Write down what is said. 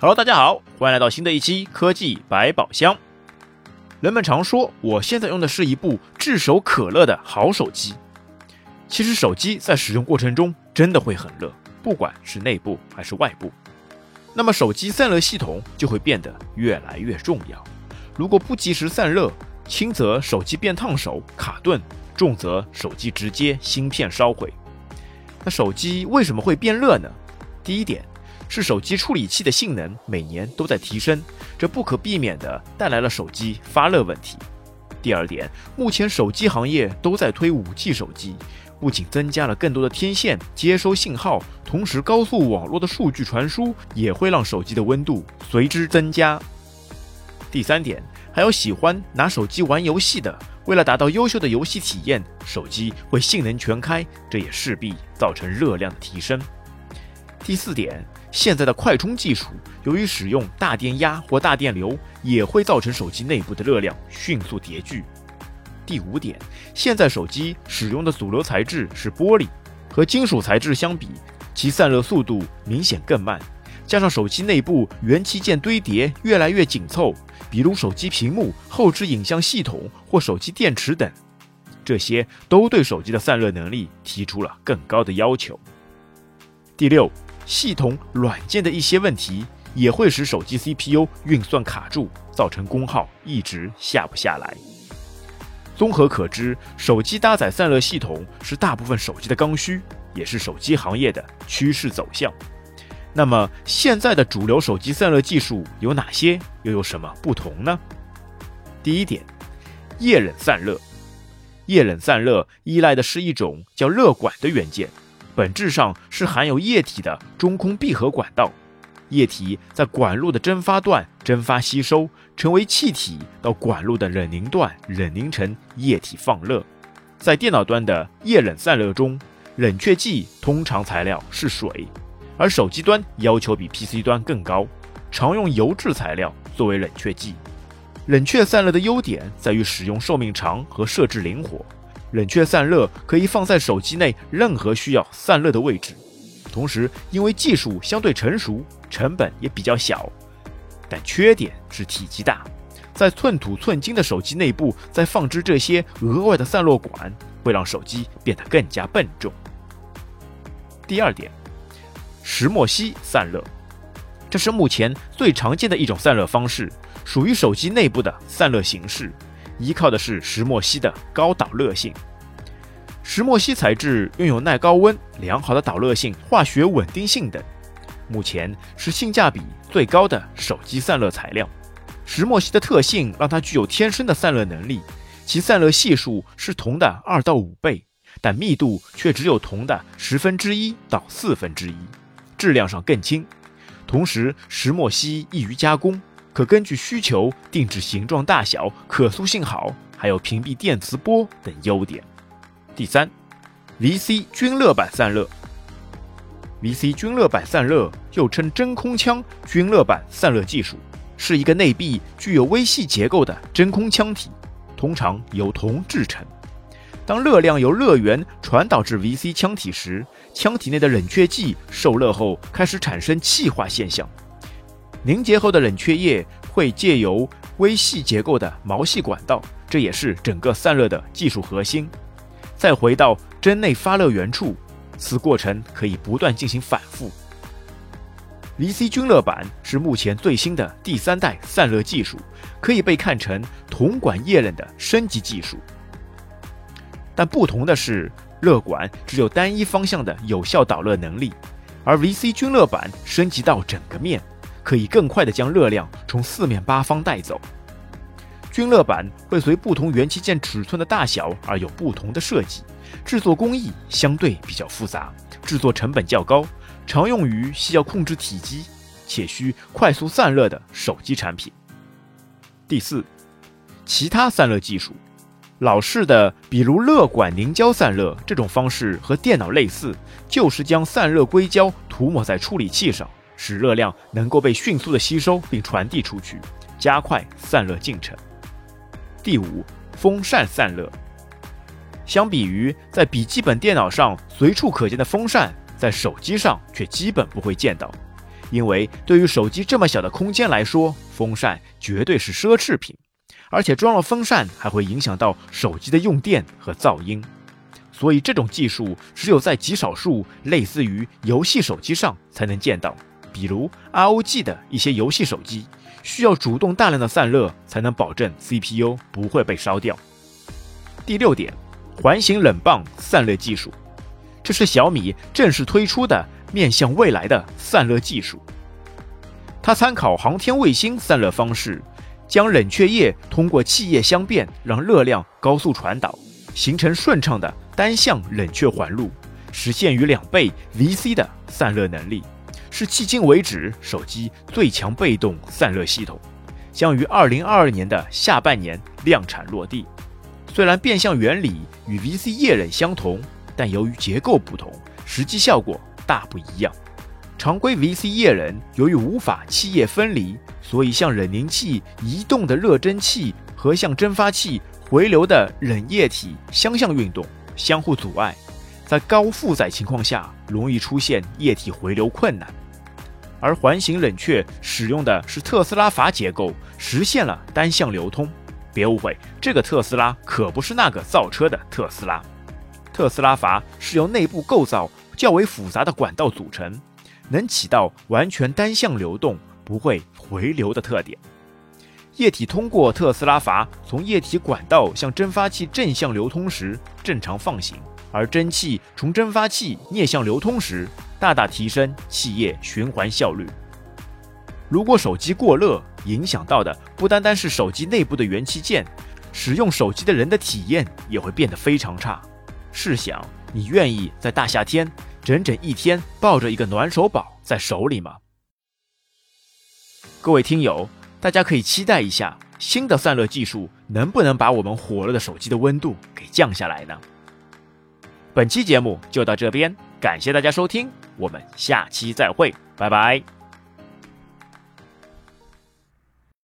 Hello，大家好，欢迎来到新的一期科技百宝箱。人们常说我现在用的是一部炙手可热的好手机，其实手机在使用过程中真的会很热，不管是内部还是外部。那么手机散热系统就会变得越来越重要。如果不及时散热，轻则手机变烫手卡顿，重则手机直接芯片烧毁。那手机为什么会变热呢？第一点。是手机处理器的性能每年都在提升，这不可避免地带来了手机发热问题。第二点，目前手机行业都在推 5G 手机，不仅增加了更多的天线接收信号，同时高速网络的数据传输也会让手机的温度随之增加。第三点，还有喜欢拿手机玩游戏的，为了达到优秀的游戏体验，手机会性能全开，这也势必造成热量的提升。第四点。现在的快充技术，由于使用大电压或大电流，也会造成手机内部的热量迅速叠聚。第五点，现在手机使用的主流材质是玻璃，和金属材质相比，其散热速度明显更慢。加上手机内部元器件堆叠越来越紧凑，比如手机屏幕、后置影像系统或手机电池等，这些都对手机的散热能力提出了更高的要求。第六。系统软件的一些问题也会使手机 CPU 运算卡住，造成功耗一直下不下来。综合可知，手机搭载散热系统是大部分手机的刚需，也是手机行业的趋势走向。那么，现在的主流手机散热技术有哪些？又有什么不同呢？第一点，液冷散热。液冷散热依赖的是一种叫热管的元件。本质上是含有液体的中空闭合管道，液体在管路的蒸发段蒸发吸收，成为气体到管路的冷凝段冷凝成液体放热。在电脑端的液冷散热中，冷却剂通常材料是水，而手机端要求比 PC 端更高，常用油质材料作为冷却剂。冷却散热的优点在于使用寿命长和设置灵活。冷却散热可以放在手机内任何需要散热的位置，同时因为技术相对成熟，成本也比较小。但缺点是体积大，在寸土寸金的手机内部再放置这些额外的散热管，会让手机变得更加笨重。第二点，石墨烯散热，这是目前最常见的一种散热方式，属于手机内部的散热形式。依靠的是石墨烯的高导热性。石墨烯材质拥有耐高温、良好的导热性、化学稳定性等，目前是性价比最高的手机散热材料。石墨烯的特性让它具有天生的散热能力，其散热系数是铜的二到五倍，但密度却只有铜的十分之一到四分之一，质量上更轻。同时，石墨烯易于加工。可根据需求定制形状、大小，可塑性好，还有屏蔽电磁波等优点。第三，VC 均热板散热。VC 均热板散热又称真空腔均热板散热技术，是一个内壁具有微细结构的真空腔体，通常由铜制成。当热量由热源传导至 VC 腔体时，腔体内的冷却剂受热后开始产生气化现象。凝结后的冷却液会借由微细结构的毛细管道，这也是整个散热的技术核心。再回到针内发热源处，此过程可以不断进行反复。VC 均热板是目前最新的第三代散热技术，可以被看成铜管液冷的升级技术。但不同的是，热管只有单一方向的有效导热能力，而 VC 均热板升级到整个面。可以更快地将热量从四面八方带走。均热板会随不同元器件尺寸的大小而有不同的设计，制作工艺相对比较复杂，制作成本较高，常用于需要控制体积且需快速散热的手机产品。第四，其他散热技术，老式的比如热管凝胶散热这种方式和电脑类似，就是将散热硅胶涂抹在处理器上。使热量能够被迅速的吸收并传递出去，加快散热进程。第五，风扇散热。相比于在笔记本电脑上随处可见的风扇，在手机上却基本不会见到，因为对于手机这么小的空间来说，风扇绝对是奢侈品，而且装了风扇还会影响到手机的用电和噪音。所以这种技术只有在极少数类似于游戏手机上才能见到，比如 ROG 的一些游戏手机，需要主动大量的散热才能保证 CPU 不会被烧掉。第六点，环形冷棒散热技术，这是小米正式推出的面向未来的散热技术。它参考航天卫星散热方式，将冷却液通过气液相变，让热量高速传导，形成顺畅的。单向冷却环路，实现逾两倍 VC 的散热能力，是迄今为止手机最强被动散热系统，将于二零二二年的下半年量产落地。虽然变相原理与 VC 液冷相同，但由于结构不同，实际效果大不一样。常规 VC 液冷由于无法气液分离，所以像冷凝器移动的热蒸汽和像蒸发器回流的冷液体相向运动。相互阻碍，在高负载情况下容易出现液体回流困难，而环形冷却使用的是特斯拉阀结构，实现了单向流通。别误会，这个特斯拉可不是那个造车的特斯拉。特斯拉阀是由内部构造较为复杂的管道组成，能起到完全单向流动、不会回流的特点。液体通过特斯拉阀从液体管道向蒸发器正向流通时正常放行，而蒸汽从蒸发器逆向流通时大大提升气液循环效率。如果手机过热，影响到的不单单是手机内部的元器件，使用手机的人的体验也会变得非常差。试想，你愿意在大夏天整整一天抱着一个暖手宝在手里吗？各位听友。大家可以期待一下新的散热技术能不能把我们火热的手机的温度给降下来呢？本期节目就到这边，感谢大家收听，我们下期再会，拜拜。